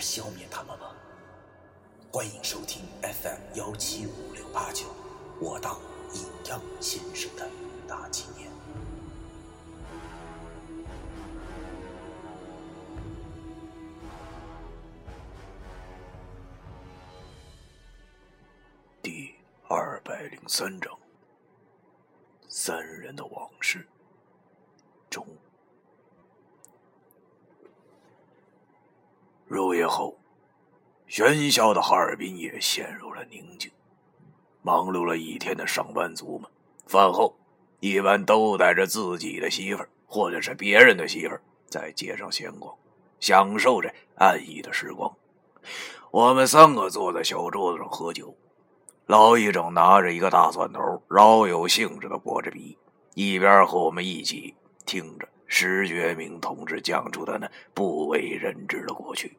消灭他们吗？欢迎收听 FM 幺七五六八九，我当阴阳先生的大纪念。第二百零三章：三人的往事中。入夜后，喧嚣的哈尔滨也陷入了宁静。忙碌了一天的上班族们，饭后一般都带着自己的媳妇儿，或者是别人的媳妇儿，在街上闲逛，享受着安逸的时光。我们三个坐在小桌子上喝酒。老易正拿着一个大蒜头，饶有兴致的剥着皮，一边和我们一起听着石觉明同志讲出的那不为人知的过去。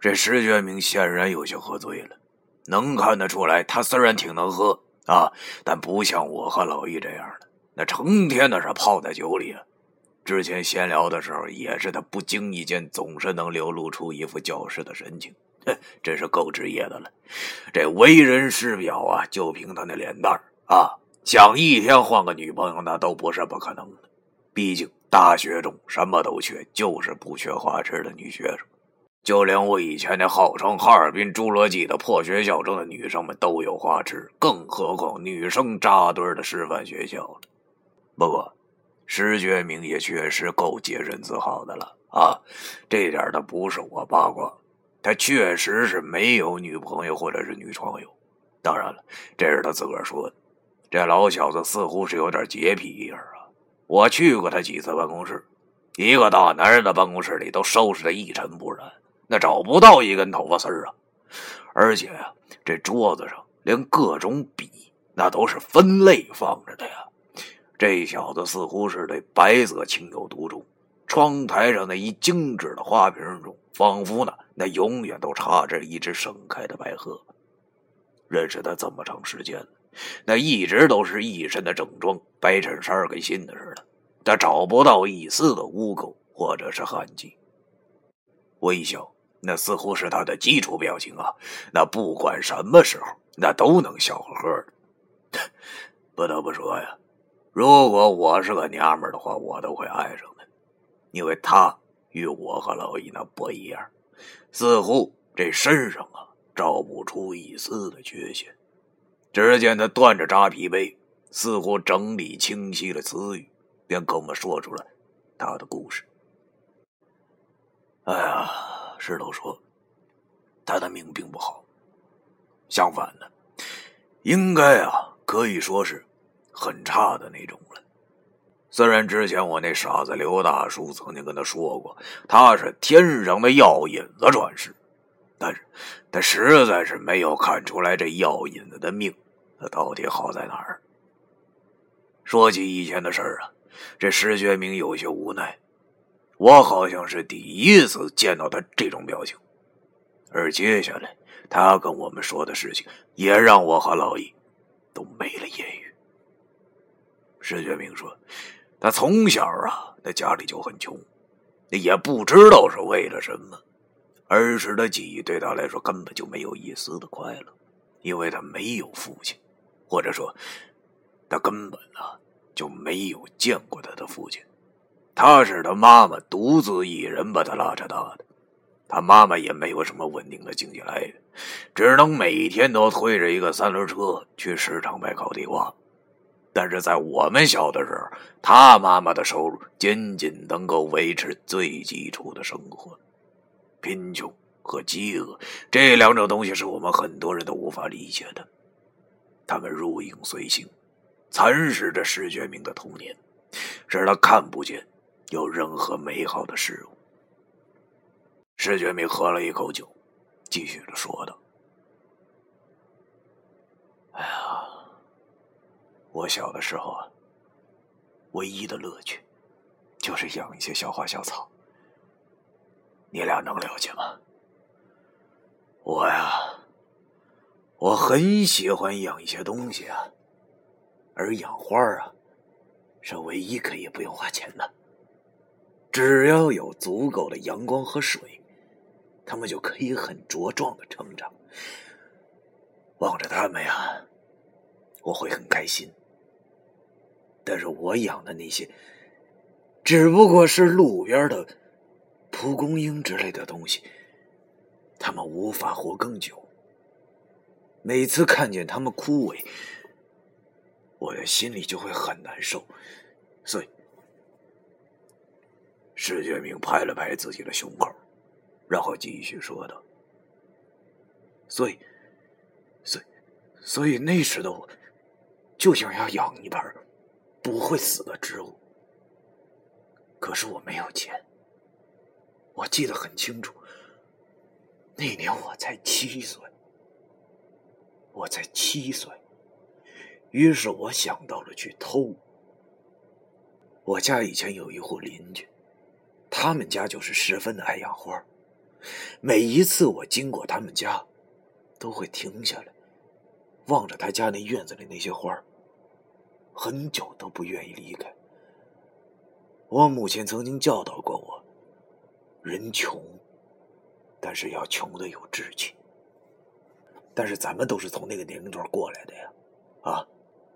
这石觉明显然有些喝醉了，能看得出来，他虽然挺能喝啊，但不像我和老易这样的，那成天的是泡在酒里啊。之前闲聊的时候，也是他不经意间总是能流露出一副教师的神情。哼，真是够职业的了。这为人师表啊，就凭他那脸蛋啊，想一天换个女朋友那都不是不可能的。毕竟大学中什么都缺，就是不缺花痴的女学生。就连我以前那号称哈尔滨侏罗纪的破学校中的女生们都有花痴，更何况女生扎堆的师范学校了。不过，石觉明也确实够洁身自好的了啊，这点他不是我八卦。他确实是没有女朋友或者是女床友，当然了，这是他自个儿说的。这老小子似乎是有点洁癖一样啊！我去过他几次办公室，一个大男人的办公室里都收拾的一尘不染，那找不到一根头发丝儿啊！而且呀，这桌子上连各种笔那都是分类放着的呀。这小子似乎是对白色情有独钟。窗台上那一精致的花瓶中，仿佛呢，那永远都插着一只盛开的百合。认识他这么长时间了，那一直都是一身的正装，白衬衫跟新的似的，他找不到一丝的污垢或者是痕迹。微笑，那似乎是他的基础表情啊，那不管什么时候，那都能笑呵呵的。不得不说呀，如果我是个娘们的话，我都会爱上。因为他与我和老易那不一样，似乎这身上啊照不出一丝的缺陷。只见他端着扎啤杯，似乎整理清晰了词语，便跟我们说出了他的故事。哎呀，石头说，他的命并不好，相反的，应该啊可以说是很差的那种了。虽然之前我那傻子刘大叔曾经跟他说过，他是天上的药引子转世，但是他实在是没有看出来这药引子的命，他到底好在哪儿。说起以前的事儿啊，这石觉明有些无奈。我好像是第一次见到他这种表情，而接下来他跟我们说的事情，也让我和老易都没了言语。石觉明说。他从小啊，那家里就很穷，也不知道是为了什么。儿时的记忆对他来说根本就没有一丝的快乐，因为他没有父亲，或者说，他根本啊就没有见过他的父亲。他是他妈妈独自一人把他拉扯大的，他妈妈也没有什么稳定的经济来源，只能每天都推着一个三轮车去市场买烤地瓜。但是在我们小的时候，他妈妈的收入仅仅能够维持最基础的生活。贫穷和饥饿这两种东西是我们很多人都无法理解的。他们如影随形，蚕食着石觉明的童年，使他看不见有任何美好的事物。石觉明喝了一口酒，继续的说道：“哎呀，我小的时候啊，唯一的乐趣就是养一些小花小草。你俩能了解吗？我呀，我很喜欢养一些东西啊，而养花啊，是唯一可以不用花钱的。只要有足够的阳光和水。”他们就可以很茁壮的成长，望着他们呀，我会很开心。但是我养的那些，只不过是路边的蒲公英之类的东西，他们无法活更久。每次看见他们枯萎，我的心里就会很难受。所以，石觉明拍了拍自己的胸口。然后继续说道：“所以，所以，所以那时的我，就想要养一盆不会死的植物。可是我没有钱。我记得很清楚，那年我才七岁，我才七岁。于是我想到了去偷。我家以前有一户邻居，他们家就是十分的爱养花。”每一次我经过他们家，都会停下来，望着他家那院子里那些花很久都不愿意离开。我母亲曾经教导过我：人穷，但是要穷的有志气。但是咱们都是从那个年龄段过来的呀，啊，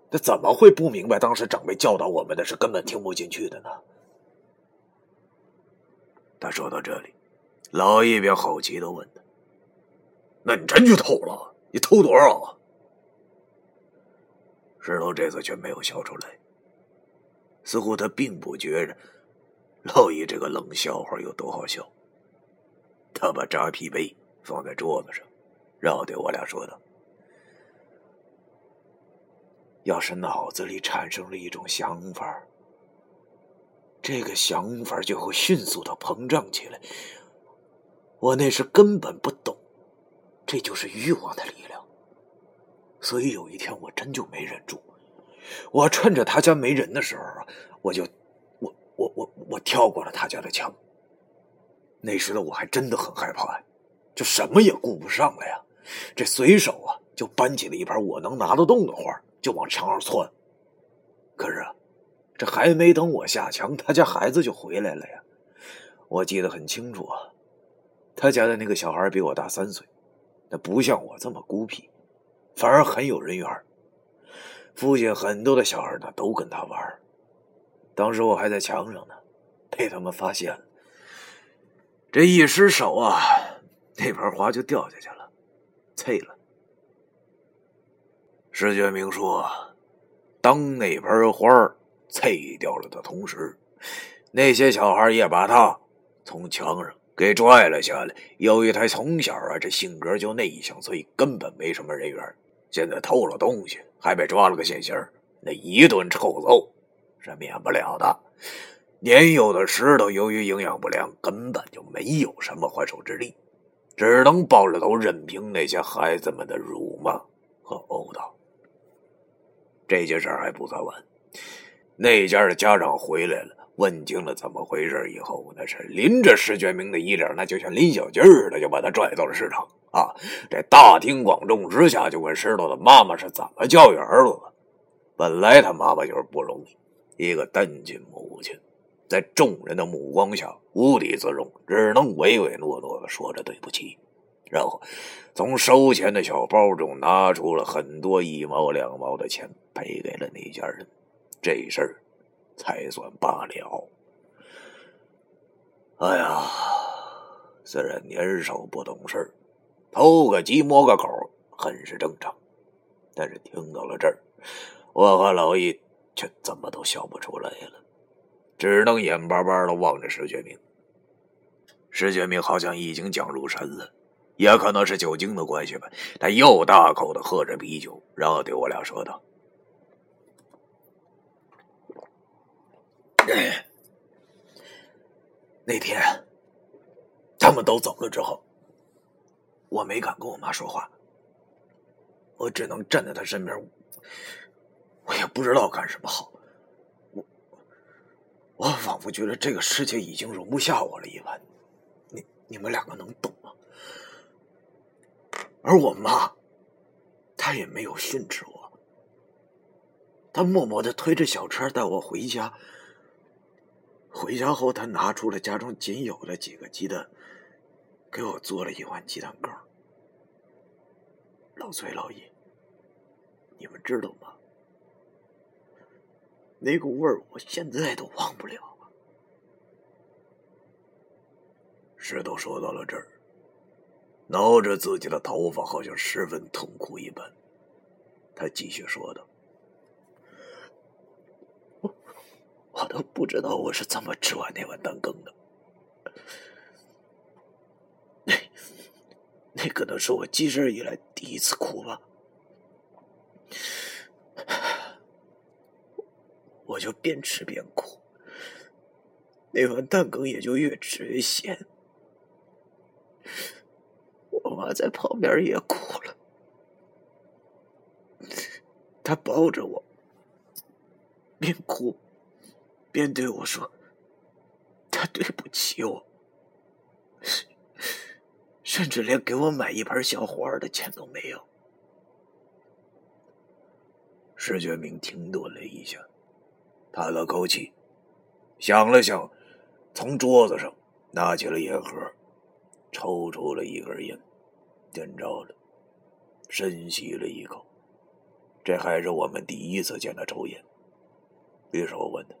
那怎么会不明白当时长辈教导我们的是根本听不进去的呢？他说到这里。老一便好奇的问他：“那你真去偷了？你偷多少啊？”石头这次却没有笑出来，似乎他并不觉着老易这个冷笑话有多好笑。他把扎啤杯放在桌子上，然后对我俩说道：“要是脑子里产生了一种想法，这个想法就会迅速的膨胀起来。”我那时根本不懂，这就是欲望的力量。所以有一天我真就没忍住，我趁着他家没人的时候，我就我我我跳过了他家的墙。那时的我还真的很害怕呀，就什么也顾不上了呀，这随手啊就搬起了一盘我能拿得动的花，就往墙上窜。可是啊，这还没等我下墙，他家孩子就回来了呀。我记得很清楚啊。他家的那个小孩比我大三岁，那不像我这么孤僻，反而很有人缘。附近很多的小孩呢都跟他玩。当时我还在墙上呢，被他们发现了。这一失手啊，那盆花就掉下去了，碎了。石觉明说：“当那盆花碎掉了的同时，那些小孩也把他从墙上。”给拽了下来。由于他从小啊，这性格就内向，所以根本没什么人缘。现在偷了东西，还被抓了个现行，那一顿臭揍是免不了的。年幼的石头，由于营养不良，根本就没有什么还手之力，只能抱着头任凭那些孩子们的辱骂和殴打。这件事还不算完，那家的家长回来了。问清了怎么回事以后，那是拎着石觉明的衣领，那就像拎小鸡似的，就把他拽到了市场啊！这大庭广众之下，就问石头的妈妈是怎么教育儿子的。本来他妈妈就是不容易，一个单亲母亲，在众人的目光下无地自容，只能唯唯诺诺的说着对不起，然后从收钱的小包中拿出了很多一毛两毛的钱赔给了那家人。这事儿。才算罢了。哎呀，虽然年少不懂事偷个鸡摸个狗很是正常，但是听到了这儿，我和老易却怎么都笑不出来了，只能眼巴巴的望着石觉明。石觉明好像已经讲入神了，也可能是酒精的关系吧，他又大口的喝着啤酒，然后对我俩说道。那天，他们都走了之后，我没敢跟我妈说话，我只能站在他身边，我也不知道干什么好。我我仿佛觉得这个世界已经容不下我了一般。你你们两个能懂吗？而我妈，她也没有训斥我，她默默的推着小车带我回家。回家后，他拿出了家中仅有的几个鸡蛋，给我做了一碗鸡蛋羹。老崔、老尹，你们知道吗？那股味儿，我现在都忘不了。石头说到了这儿，挠着自己的头发，好像十分痛苦一般。他继续说道。我都不知道我是怎么吃完那碗蛋羹的，那那可能是我记事以来第一次哭吧。我就边吃边哭，那碗蛋羹也就越吃越咸。我妈在旁边也哭了，她抱着我，边哭。边对我说：“他对不起我，甚至连给我买一盆小花的钱都没有。”石觉明停顿了一下，叹了口气，想了想，从桌子上拿起了烟盒，抽出了一根烟，点着了，深吸了一口。这还是我们第一次见他抽烟。于是我问他。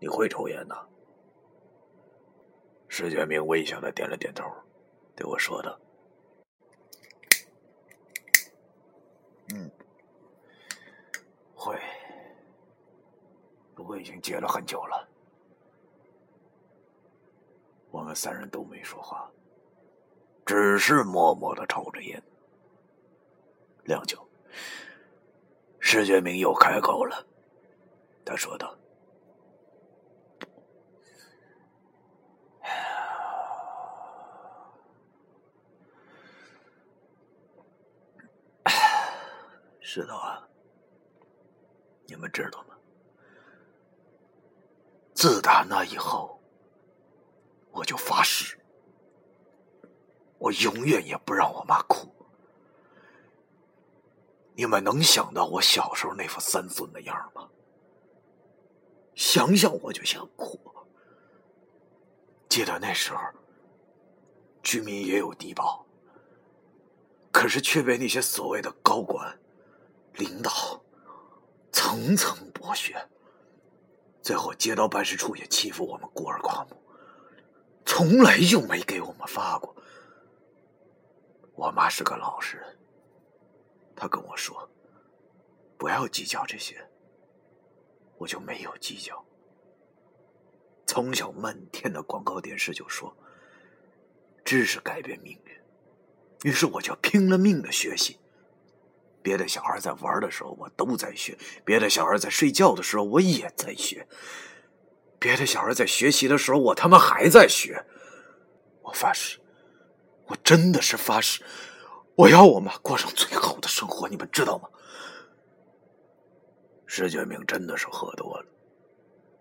你会抽烟呐？石建明微笑的点了点头，对我说道：“嗯，会。我已经戒了很久了。”我们三人都没说话，只是默默的抽着烟。良久，石觉明又开口了，他说道。石头啊，你们知道吗？自打那以后，我就发誓，我永远也不让我妈哭。你们能想到我小时候那副三孙的样吗？想想我就想哭。记得那时候，居民也有低保，可是却被那些所谓的高管。领导层层剥削，最后街道办事处也欺负我们孤儿寡母，从来就没给我们发过。我妈是个老实人，她跟我说：“不要计较这些。”我就没有计较。从小漫天的广告电视就说：“知识改变命运。”于是我就拼了命的学习。别的小孩在玩的时候，我都在学；别的小孩在睡觉的时候，我也在学；别的小孩在学习的时候，我他妈还在学。我发誓，我真的是发誓，我要我妈过上最好的生活，你们知道吗？石觉明真的是喝多了，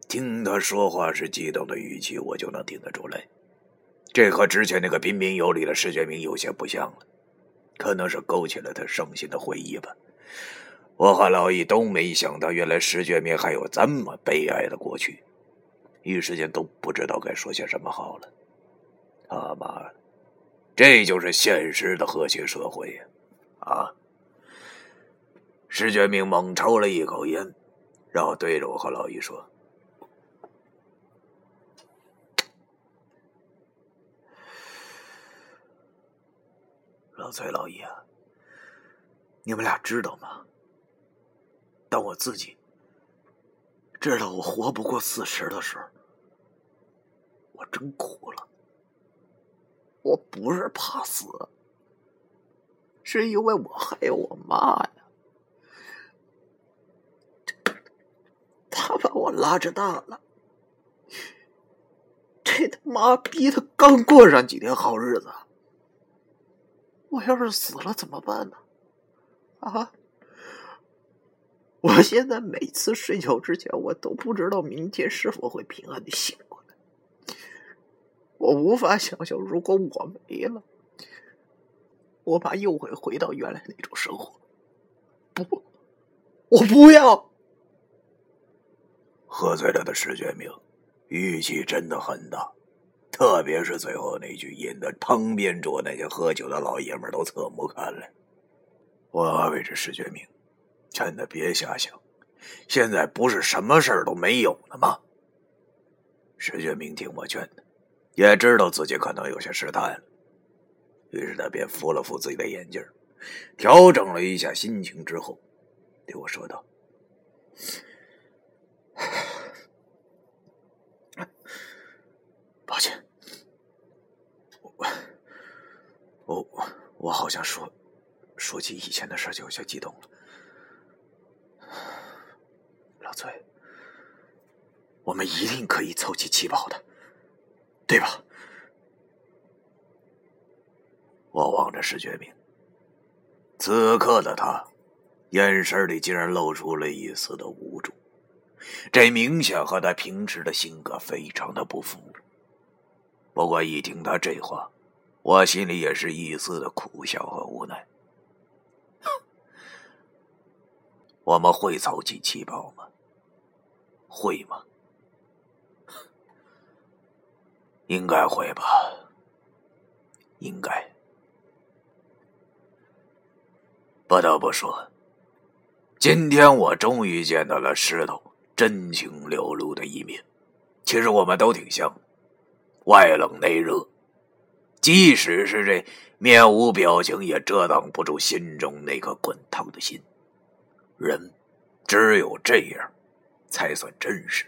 听他说话是激动的语气，我就能听得出来，这和之前那个彬彬有礼的石觉明有些不像了。可能是勾起了他伤心的回忆吧。我和老易都没想到，原来石觉明还有这么悲哀的过去，一时间都不知道该说些什么好了。他妈的，这就是现实的和谐社会呀！啊！石觉明猛抽了一口烟，然后对着我和老易说。老崔、老易啊，你们俩知道吗？当我自己知道我活不过四十的时候，我真哭了。我不是怕死，是因为我还有我妈呀。他把我拉着大了，这他妈逼的刚过上几天好日子，我要是死了怎么办呢？啊！我现在每次睡觉之前，我都不知道明天是否会平安的醒过来。我无法想象，如果我没了，我爸又会回到原来那种生活。不，我不要。喝醉了的石觉明语气真的很大，特别是最后那句，引得旁边桌那些喝酒的老爷们都侧目看来。我安慰着石觉明。真的别瞎想，现在不是什么事儿都没有了吗？石觉明听我劝的，也知道自己可能有些失态了，于是他便扶了扶自己的眼镜，调整了一下心情之后，对我说道：“抱歉，我我我好像说说起以前的事就有些激动了。”老崔，我们一定可以凑齐七宝的，对吧？我望着石觉明，此刻的他眼神里竟然露出了一丝的无助，这明显和他平时的性格非常的不符。不过一听他这话，我心里也是一丝的苦笑和无奈。我们会凑齐七宝吗？会吗？应该会吧。应该。不得不说，今天我终于见到了石头真情流露的一面。其实我们都挺像，外冷内热，即使是这面无表情，也遮挡不住心中那颗滚烫的心。人只有这样。才算真实。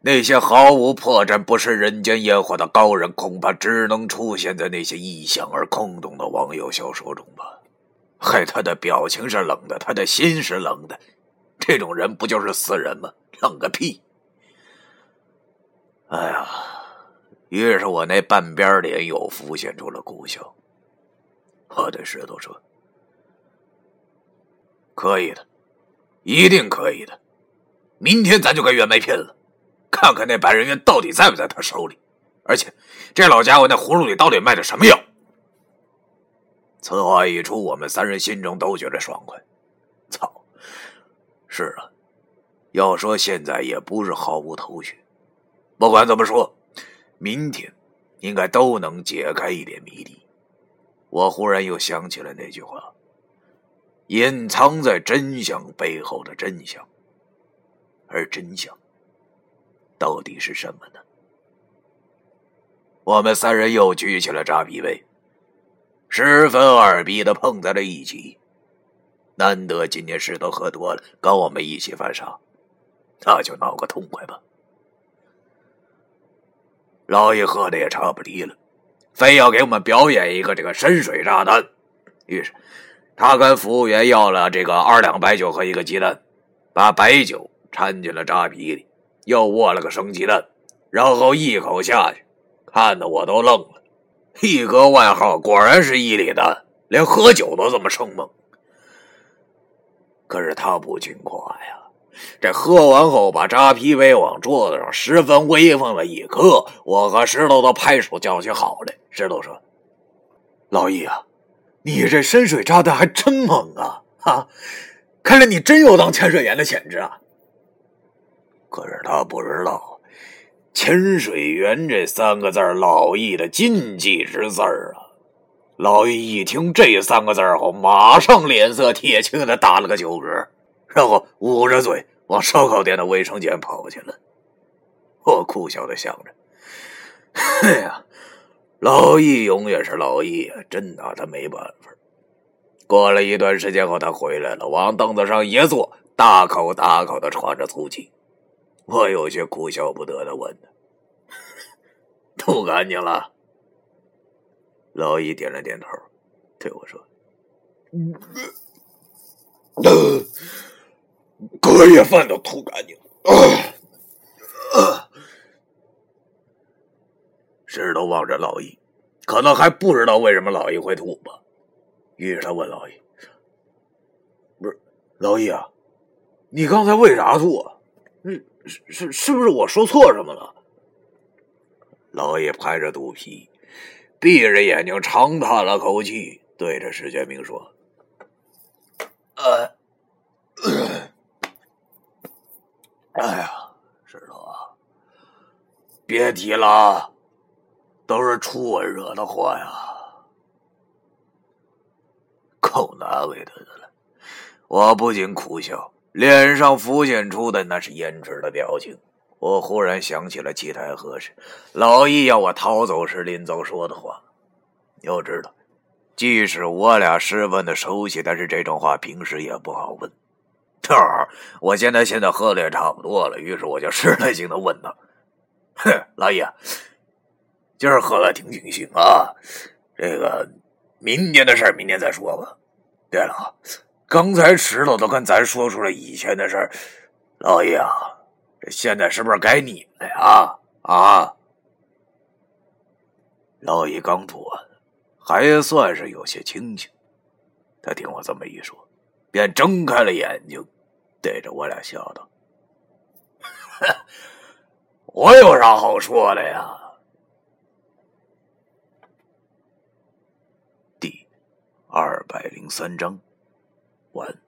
那些毫无破绽、不食人间烟火的高人，恐怕只能出现在那些异想而空洞的网友小说中吧。害他的表情是冷的，他的心是冷的。这种人不就是死人吗？冷个屁！哎呀，于是我那半边脸又浮现出了苦笑。我对石头说：“可以的，一定可以的。”明天咱就跟袁梅拼了，看看那白人冤到底在不在他手里，而且这老家伙那葫芦里到底卖的什么药？此话一出，我们三人心中都觉得爽快。操！是啊，要说现在也不是毫无头绪。不管怎么说，明天应该都能解开一点谜底。我忽然又想起了那句话：隐藏在真相背后的真相。而真相到底是什么呢？我们三人又举起了扎啤杯，十分二逼的碰在了一起。难得今天石头喝多了，跟我们一起犯傻，那就闹个痛快吧。老爷喝的也差不离了，非要给我们表演一个这个深水炸弹。于是他跟服务员要了这个二两白酒和一个鸡蛋，把白酒。掺进了扎啤里，又握了个生鸡蛋，然后一口下去，看得我都愣了。一哥外号果然是一里蛋，连喝酒都这么生猛。可是他不听话呀，这喝完后把扎啤杯往桌子上十分威风的一磕，我和石头都拍手叫起好来。石头说：“老易啊，你这深水炸弹还真猛啊！哈，看来你真有当潜水员的潜质啊！”可是他不知道，潜水员这三个字老易的禁忌之字啊！老易一听这三个字后，马上脸色铁青的打了个酒嗝，然后捂着嘴往烧烤店的卫生间跑去了。我苦笑的想着：“哎呀，老易永远是老易啊，真拿他没办法。”过了一段时间后，他回来了，往凳子上一坐，大口大口的喘着粗气。我有些哭笑不得的问他：“吐干净了？”老易点了点头，对我说：“嗯隔夜饭都吐干净了。”石头望着老易，可能还不知道为什么老易会吐吧。于是他问老易：“不是老易啊，你刚才为啥吐？是是是不是我说错什么了？”老易拍着肚皮，闭着眼睛长叹了口气，对着石建明说：“呃，哎呀，石头啊，别提了，都是初吻惹的祸呀，够难为他的了。”我不禁苦笑，脸上浮现出的那是胭脂的表情。我忽然想起了七台河时，老易要我逃走时临走说的话。要知道，即使我俩十分的熟悉，但是这种话平时也不好问。正好，我现在现在喝的也差不多了，于是我就试探性的问他：“哼，老易，今儿喝的挺尽兴啊，这个明天的事明天再说吧。对了，刚才石头都跟咱说出了以前的事老易啊。”这现在是不是该你了呀？啊！老爷刚吐完，还算是有些清醒。他听我这么一说，便睁开了眼睛，对着我俩笑道：“我有啥好说的呀？”第二百零三章完。